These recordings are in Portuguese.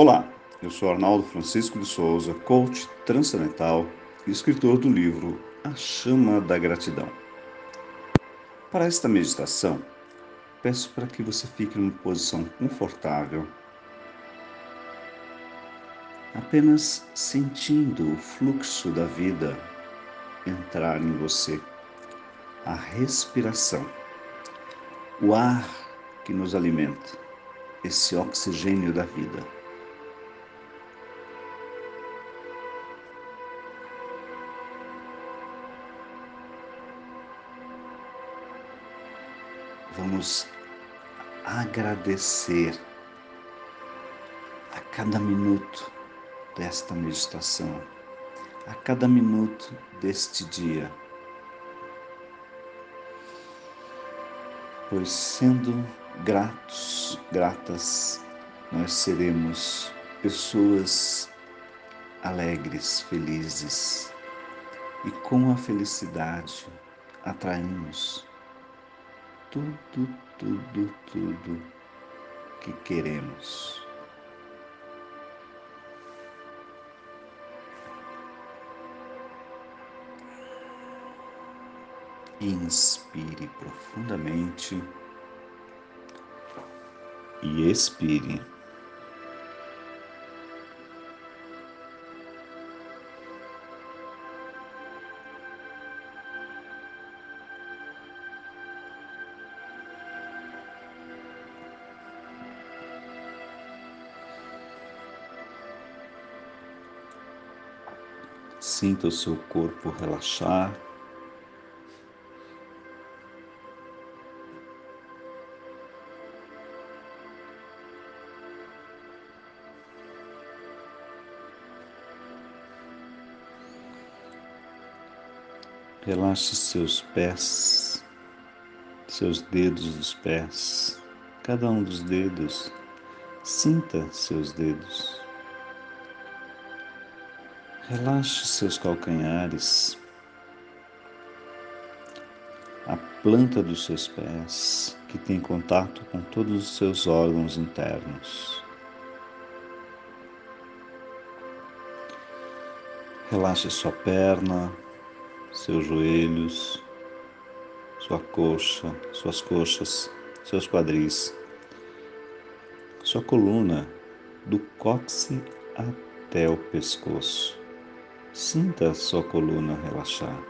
Olá, eu sou Arnaldo Francisco de Souza, coach transcendental e escritor do livro A Chama da Gratidão. Para esta meditação, peço para que você fique numa posição confortável, apenas sentindo o fluxo da vida entrar em você, a respiração, o ar que nos alimenta, esse oxigênio da vida. Vamos agradecer a cada minuto desta meditação, a cada minuto deste dia. Pois sendo gratos, gratas, nós seremos pessoas alegres, felizes e com a felicidade atraímos tudo, tudo, tudo que queremos. Inspire profundamente e expire. Sinta o seu corpo relaxar. Relaxe seus pés, seus dedos dos pés, cada um dos dedos. Sinta seus dedos. Relaxe seus calcanhares, a planta dos seus pés, que tem contato com todos os seus órgãos internos. Relaxe sua perna, seus joelhos, sua coxa, suas coxas, seus quadris, sua coluna, do cóccix até o pescoço. Sinta sua coluna relaxar,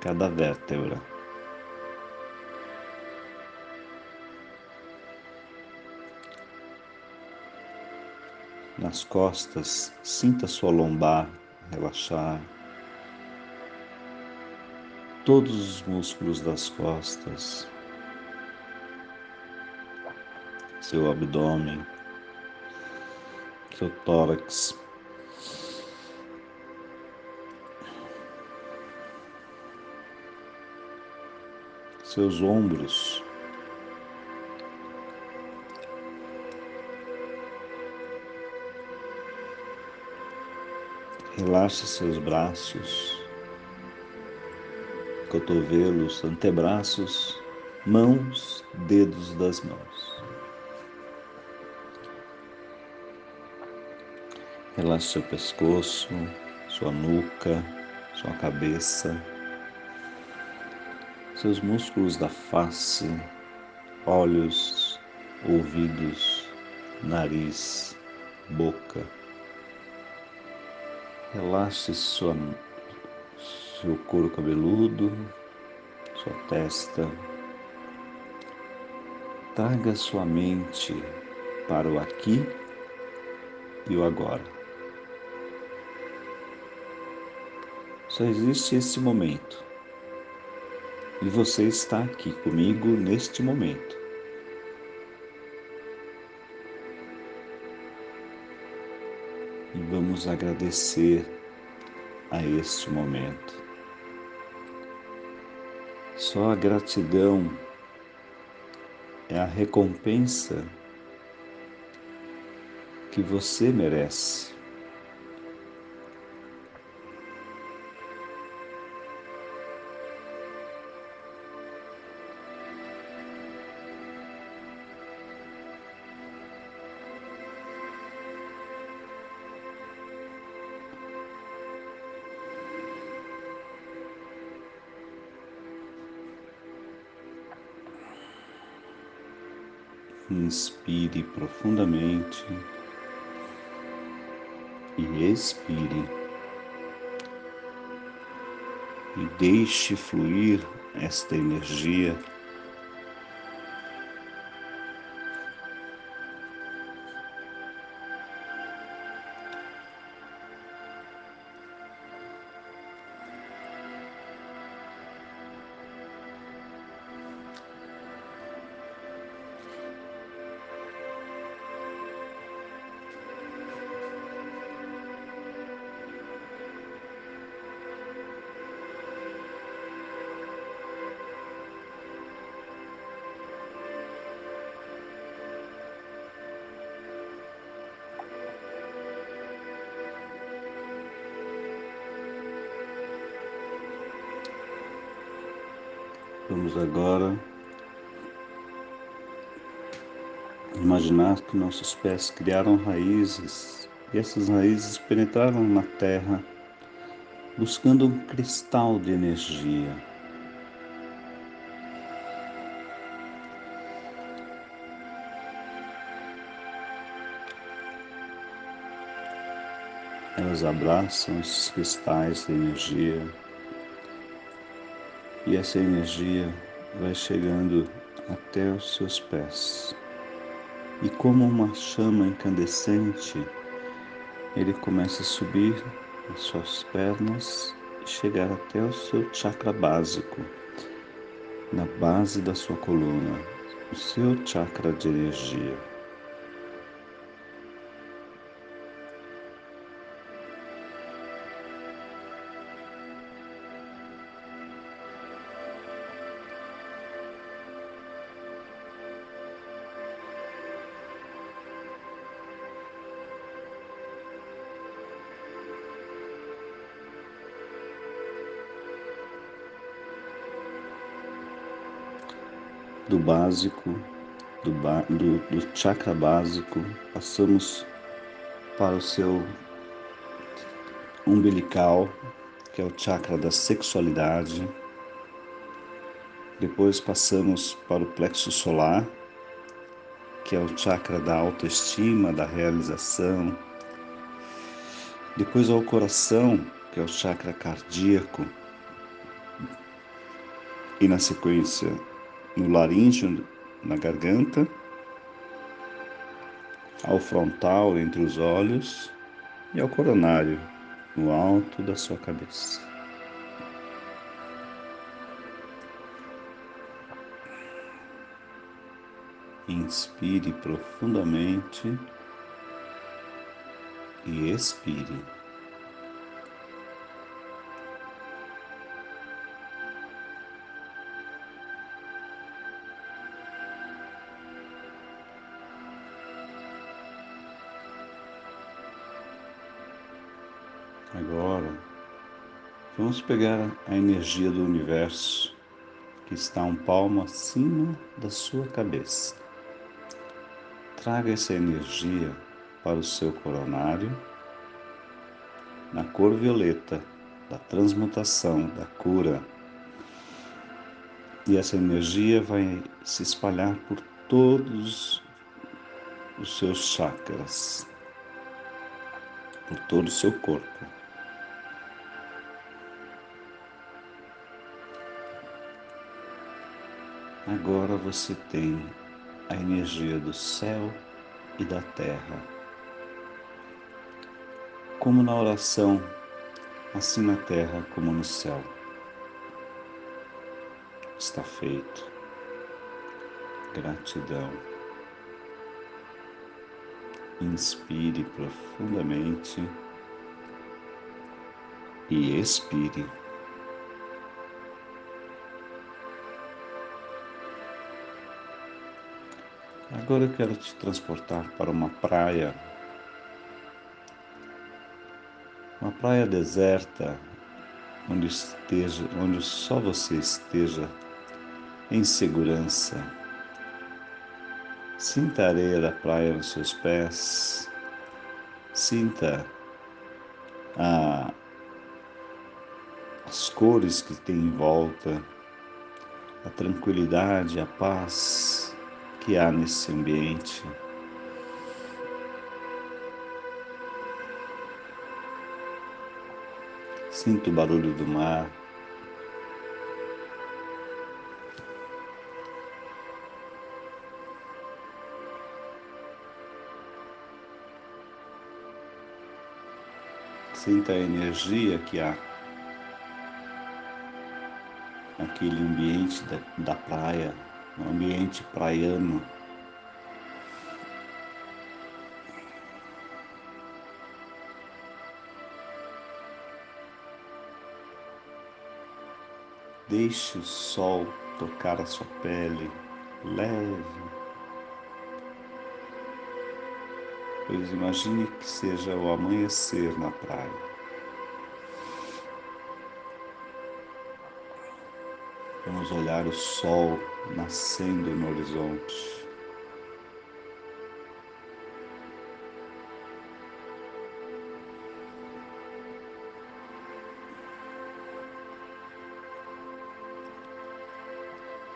cada vértebra. Nas costas, sinta sua lombar relaxar. Todos os músculos das costas, seu abdômen, seu tórax, seus ombros. Relaxe seus braços, cotovelos, antebraços, mãos, dedos das mãos. Relaxe seu pescoço, sua nuca, sua cabeça seus músculos da face, olhos, ouvidos, nariz, boca. Relaxe sua, seu couro cabeludo, sua testa. Traga sua mente para o aqui e o agora. Só existe esse momento e você está aqui comigo neste momento. E vamos agradecer a este momento. Só a gratidão é a recompensa que você merece. Inspire profundamente e expire. E deixe fluir esta energia Vamos agora imaginar que nossos pés criaram raízes e essas raízes penetraram na terra buscando um cristal de energia. Elas abraçam esses cristais de energia e essa energia vai chegando até os seus pés. E como uma chama incandescente, ele começa a subir as suas pernas e chegar até o seu chakra básico, na base da sua coluna, o seu chakra de energia. Básico, do, do, do chakra básico, passamos para o seu umbilical, que é o chakra da sexualidade. Depois passamos para o plexo solar, que é o chakra da autoestima, da realização. Depois ao coração, que é o chakra cardíaco. E na sequência, no laríngeo, na garganta, ao frontal entre os olhos e ao coronário no alto da sua cabeça. Inspire profundamente e expire. Vamos pegar a energia do universo que está um palmo acima da sua cabeça. Traga essa energia para o seu coronário na cor violeta da transmutação, da cura. E essa energia vai se espalhar por todos os seus chakras, por todo o seu corpo. Agora você tem a energia do céu e da terra. Como na oração, assim na terra como no céu. Está feito. Gratidão. Inspire profundamente e expire. Agora eu quero te transportar para uma praia, uma praia deserta, onde esteja, onde só você esteja em segurança. Sinta a areia da praia nos seus pés, sinta a, as cores que tem em volta, a tranquilidade, a paz que há nesse ambiente. Sinta o barulho do mar. Sinta a energia que há naquele ambiente da, da praia, ambiente praiano. Deixe o sol tocar a sua pele leve. Pois imagine que seja o amanhecer na praia. Vamos olhar o sol nascendo no horizonte.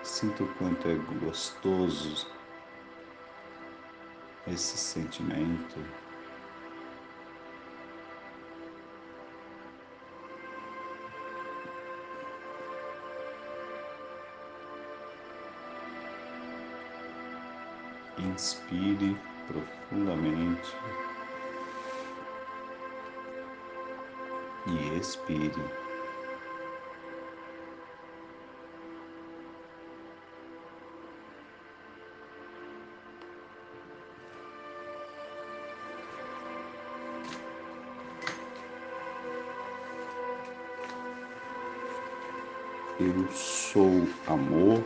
Sinta o quanto é gostoso esse sentimento. Inspire profundamente e expire. Eu sou amor.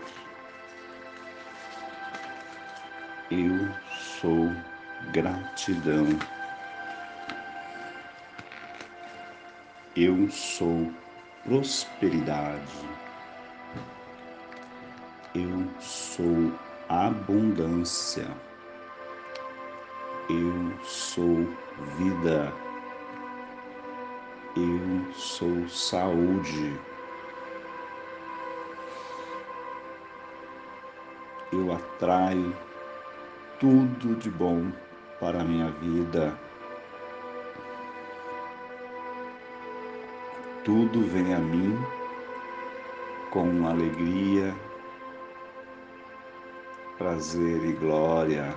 Eu sou gratidão. Eu sou prosperidade. Eu sou abundância. Eu sou vida. Eu sou saúde. Eu atraio tudo de bom para a minha vida. Tudo vem a mim com alegria, prazer e glória.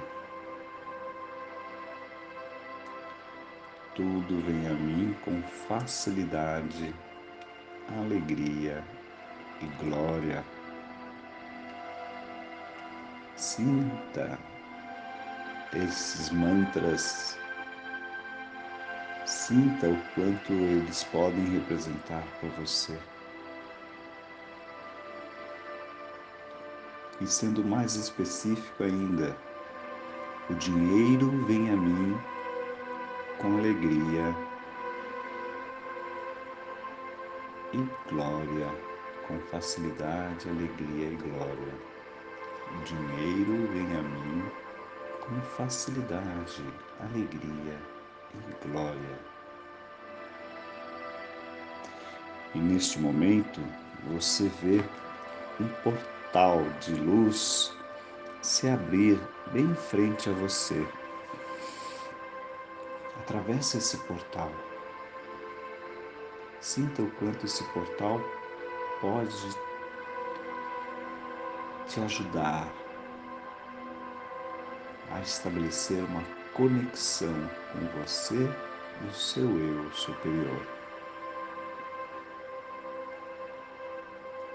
Tudo vem a mim com facilidade, alegria e glória. Sinta esses mantras, sinta o quanto eles podem representar para você. E sendo mais específico ainda, o dinheiro vem a mim com alegria e glória, com facilidade, alegria e glória. O dinheiro vem a mim com facilidade, alegria e glória. E neste momento você vê um portal de luz se abrir bem em frente a você. Atravesse esse portal. Sinta o quanto esse portal pode te ajudar a estabelecer uma conexão com você e o seu eu superior.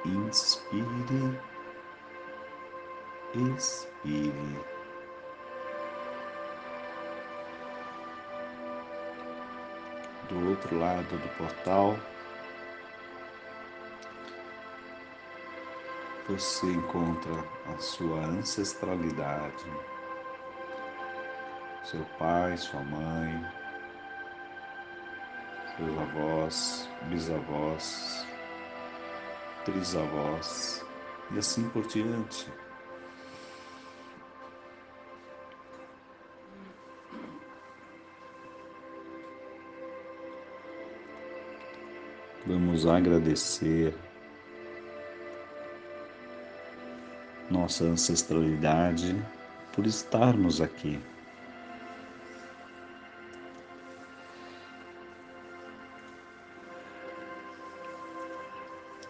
Inspire, expire. Do outro lado do portal, você encontra a sua ancestralidade seu pai, sua mãe, seus avós, bisavós, trisavós e assim por diante. Vamos agradecer nossa ancestralidade por estarmos aqui.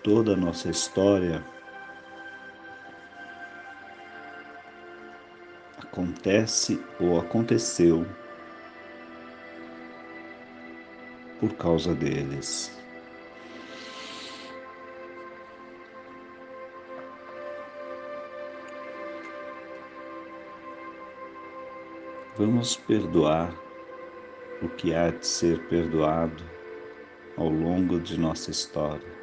Toda a nossa história acontece ou aconteceu por causa deles. Vamos perdoar o que há de ser perdoado ao longo de nossa história.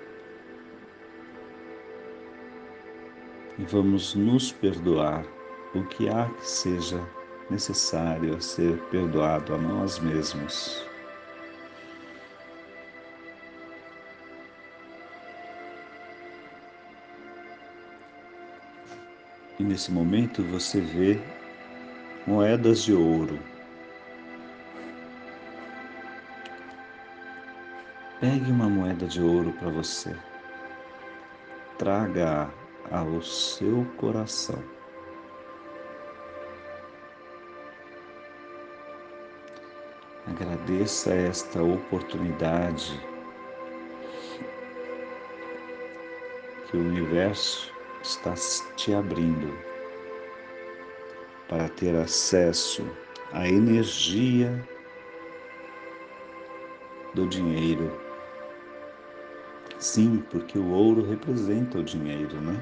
E vamos nos perdoar o que há que seja necessário a ser perdoado a nós mesmos. E nesse momento você vê moedas de ouro. Pegue uma moeda de ouro para você. Traga ao seu coração. Agradeça esta oportunidade que o universo está te abrindo para ter acesso à energia do dinheiro. Sim, porque o ouro representa o dinheiro, né?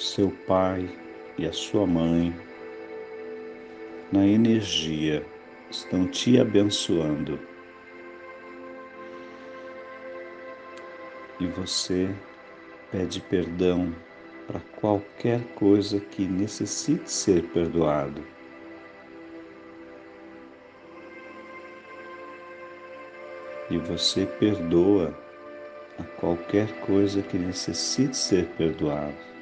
Seu pai e a sua mãe, na energia, estão te abençoando. E você pede perdão para qualquer coisa que necessite ser perdoado. E você perdoa a qualquer coisa que necessite ser perdoado.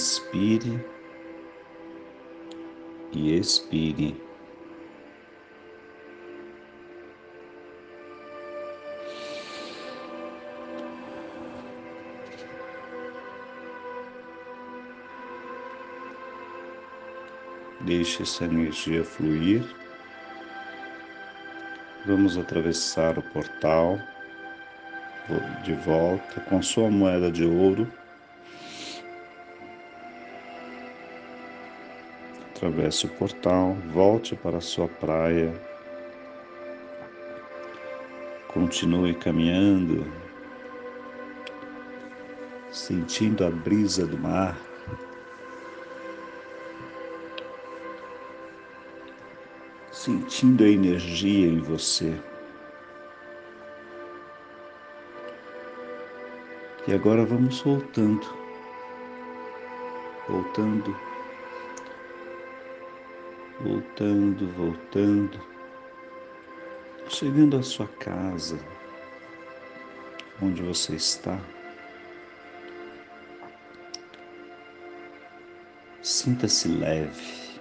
Inspire e expire. Deixe essa energia fluir. Vamos atravessar o portal de volta com sua moeda de ouro. Atravesse o portal, volte para a sua praia, continue caminhando, sentindo a brisa do mar. Sentindo a energia em você. E agora vamos voltando, voltando voltando, voltando, chegando à sua casa, onde você está. Sinta-se leve,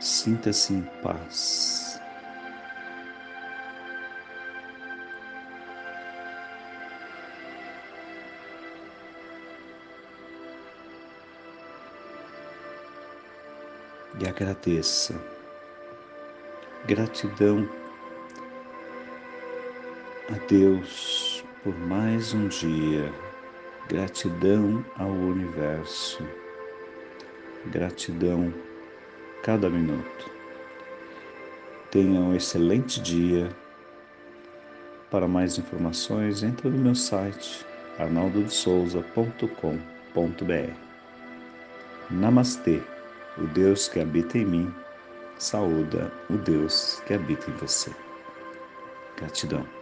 sinta-se em paz. E agradeça. Gratidão a Deus por mais um dia. Gratidão ao universo. Gratidão cada minuto. Tenha um excelente dia. Para mais informações, entre no meu site arnaldodesouza.com.br Namastê, o Deus que habita em mim, saúda o Deus que habita em você. Gratidão.